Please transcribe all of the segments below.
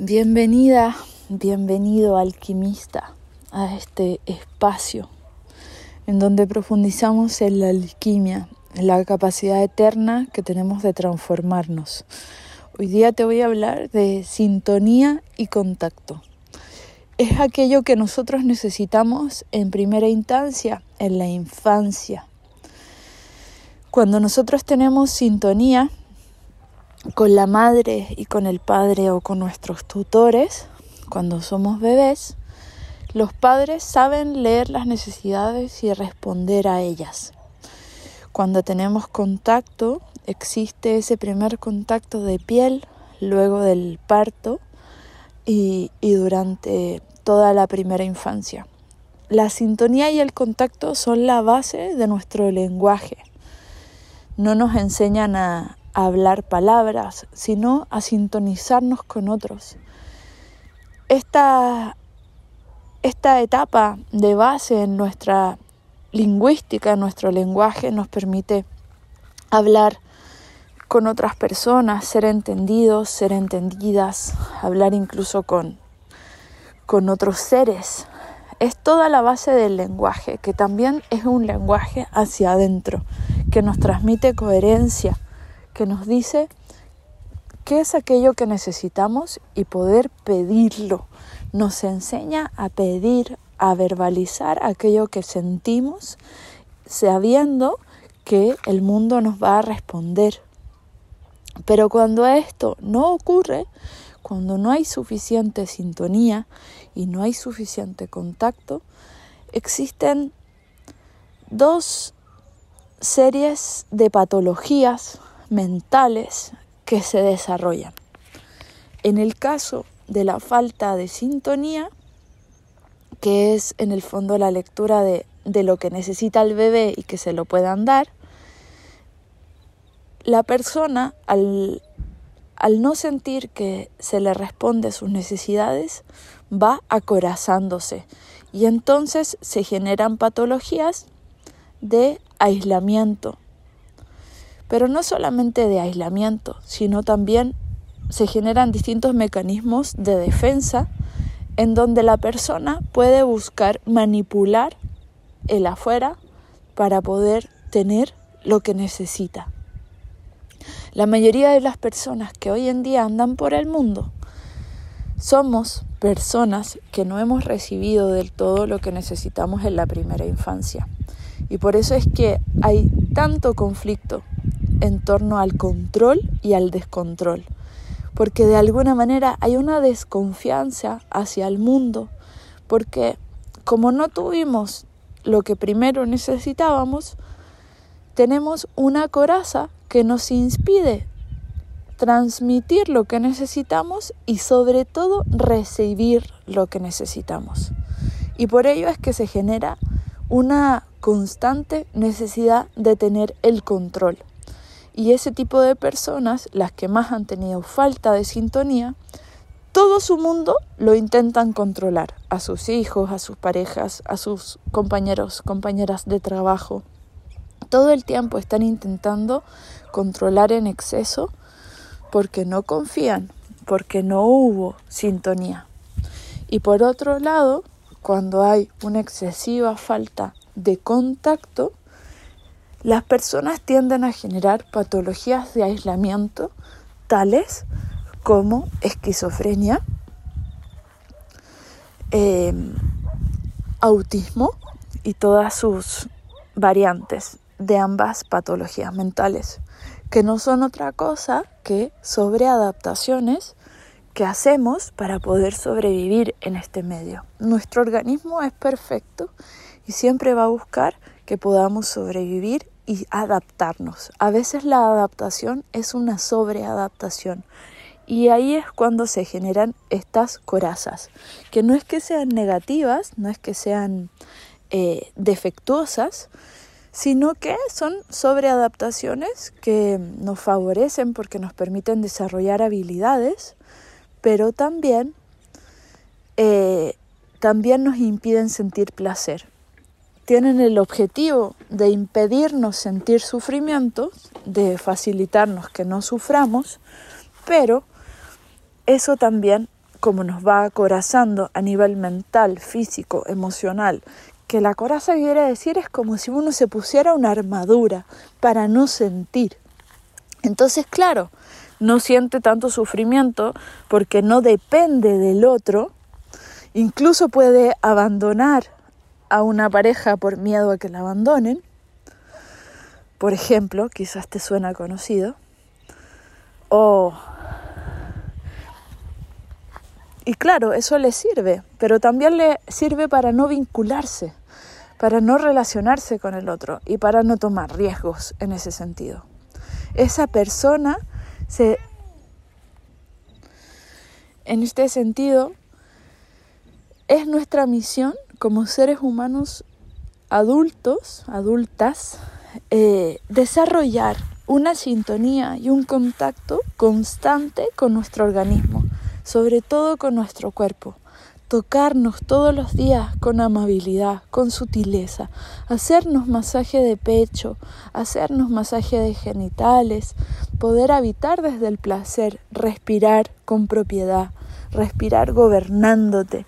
Bienvenida, bienvenido alquimista a este espacio en donde profundizamos en la alquimia, en la capacidad eterna que tenemos de transformarnos. Hoy día te voy a hablar de sintonía y contacto. Es aquello que nosotros necesitamos en primera instancia, en la infancia. Cuando nosotros tenemos sintonía, con la madre y con el padre o con nuestros tutores, cuando somos bebés, los padres saben leer las necesidades y responder a ellas. Cuando tenemos contacto, existe ese primer contacto de piel luego del parto y, y durante toda la primera infancia. La sintonía y el contacto son la base de nuestro lenguaje. No nos enseñan a, hablar palabras, sino a sintonizarnos con otros. Esta, esta etapa de base en nuestra lingüística, en nuestro lenguaje, nos permite hablar con otras personas, ser entendidos, ser entendidas, hablar incluso con, con otros seres. Es toda la base del lenguaje, que también es un lenguaje hacia adentro, que nos transmite coherencia, que nos dice qué es aquello que necesitamos y poder pedirlo. Nos enseña a pedir, a verbalizar aquello que sentimos, sabiendo que el mundo nos va a responder. Pero cuando esto no ocurre, cuando no hay suficiente sintonía y no hay suficiente contacto, existen dos series de patologías mentales que se desarrollan. En el caso de la falta de sintonía, que es en el fondo la lectura de, de lo que necesita el bebé y que se lo puedan dar, la persona al, al no sentir que se le responde sus necesidades, va acorazándose y entonces se generan patologías de aislamiento, pero no solamente de aislamiento, sino también se generan distintos mecanismos de defensa en donde la persona puede buscar manipular el afuera para poder tener lo que necesita. La mayoría de las personas que hoy en día andan por el mundo somos personas que no hemos recibido del todo lo que necesitamos en la primera infancia. Y por eso es que hay tanto conflicto en torno al control y al descontrol, porque de alguna manera hay una desconfianza hacia el mundo, porque como no tuvimos lo que primero necesitábamos, tenemos una coraza que nos impide transmitir lo que necesitamos y sobre todo recibir lo que necesitamos. Y por ello es que se genera una constante necesidad de tener el control. Y ese tipo de personas, las que más han tenido falta de sintonía, todo su mundo lo intentan controlar, a sus hijos, a sus parejas, a sus compañeros, compañeras de trabajo. Todo el tiempo están intentando controlar en exceso porque no confían, porque no hubo sintonía. Y por otro lado, cuando hay una excesiva falta de contacto, las personas tienden a generar patologías de aislamiento tales como esquizofrenia, em, autismo y todas sus variantes de ambas patologías mentales, que no son otra cosa que sobreadaptaciones que hacemos para poder sobrevivir en este medio. Nuestro organismo es perfecto y siempre va a buscar que podamos sobrevivir y adaptarnos. A veces la adaptación es una sobreadaptación y ahí es cuando se generan estas corazas, que no es que sean negativas, no es que sean eh, defectuosas, sino que son sobreadaptaciones que nos favorecen porque nos permiten desarrollar habilidades, pero también, eh, también nos impiden sentir placer tienen el objetivo de impedirnos sentir sufrimiento, de facilitarnos que no suframos, pero eso también como nos va acorazando a nivel mental, físico, emocional, que la coraza quiere decir es como si uno se pusiera una armadura para no sentir. Entonces, claro, no siente tanto sufrimiento porque no depende del otro, incluso puede abandonar a una pareja por miedo a que la abandonen. Por ejemplo, quizás te suena conocido. O y claro, eso le sirve, pero también le sirve para no vincularse, para no relacionarse con el otro y para no tomar riesgos en ese sentido. Esa persona se... En este sentido, es nuestra misión como seres humanos adultos, adultas, eh, desarrollar una sintonía y un contacto constante con nuestro organismo sobre todo con nuestro cuerpo. Tocarnos todos los días con amabilidad, con sutileza, hacernos masaje de pecho, hacernos masaje de genitales, poder habitar desde el placer, respirar con propiedad, respirar gobernándote,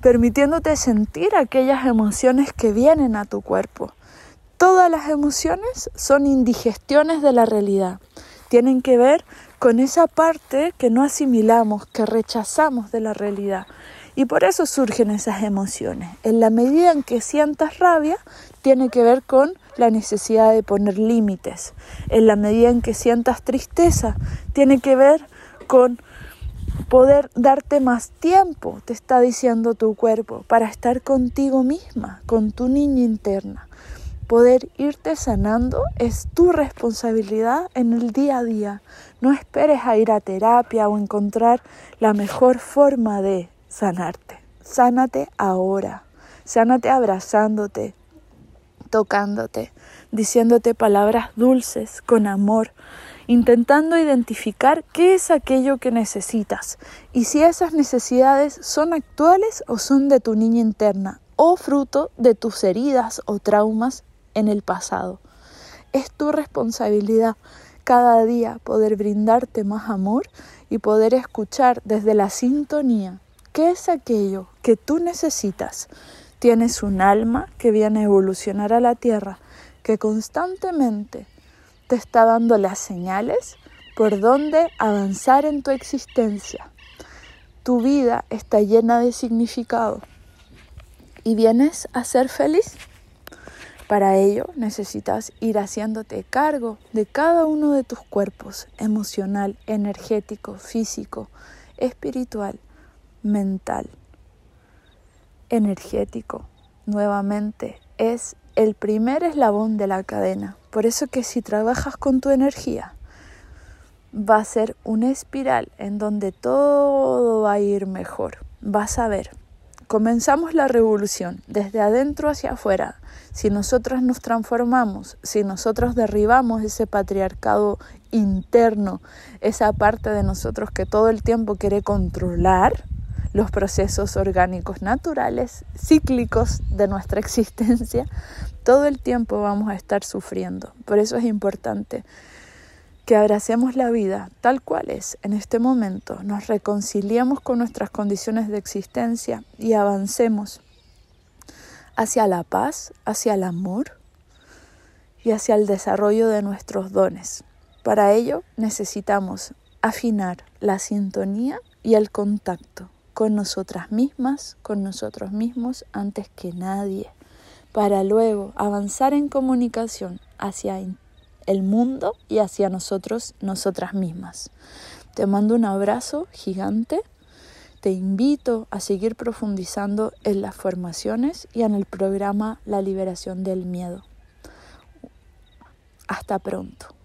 permitiéndote sentir aquellas emociones que vienen a tu cuerpo. Todas las emociones son indigestiones de la realidad. Tienen que ver con esa parte que no asimilamos, que rechazamos de la realidad. Y por eso surgen esas emociones. En la medida en que sientas rabia, tiene que ver con la necesidad de poner límites. En la medida en que sientas tristeza, tiene que ver con poder darte más tiempo, te está diciendo tu cuerpo, para estar contigo misma, con tu niña interna. Poder irte sanando es tu responsabilidad en el día a día. No esperes a ir a terapia o encontrar la mejor forma de sanarte. Sánate ahora. Sánate abrazándote, tocándote, diciéndote palabras dulces, con amor, intentando identificar qué es aquello que necesitas y si esas necesidades son actuales o son de tu niña interna o fruto de tus heridas o traumas en el pasado. Es tu responsabilidad cada día poder brindarte más amor y poder escuchar desde la sintonía qué es aquello que tú necesitas. Tienes un alma que viene a evolucionar a la tierra, que constantemente te está dando las señales por donde avanzar en tu existencia. Tu vida está llena de significado y vienes a ser feliz. Para ello necesitas ir haciéndote cargo de cada uno de tus cuerpos, emocional, energético, físico, espiritual, mental. Energético, nuevamente, es el primer eslabón de la cadena. Por eso que si trabajas con tu energía, va a ser una espiral en donde todo va a ir mejor. Vas a ver comenzamos la revolución desde adentro hacia afuera, si nosotros nos transformamos, si nosotros derribamos ese patriarcado interno, esa parte de nosotros que todo el tiempo quiere controlar los procesos orgánicos naturales, cíclicos de nuestra existencia, todo el tiempo vamos a estar sufriendo. Por eso es importante que abracemos la vida tal cual es en este momento, nos reconciliemos con nuestras condiciones de existencia y avancemos hacia la paz, hacia el amor y hacia el desarrollo de nuestros dones. Para ello necesitamos afinar la sintonía y el contacto con nosotras mismas, con nosotros mismos antes que nadie, para luego avanzar en comunicación hacia el mundo y hacia nosotros, nosotras mismas. Te mando un abrazo gigante. Te invito a seguir profundizando en las formaciones y en el programa La liberación del miedo. Hasta pronto.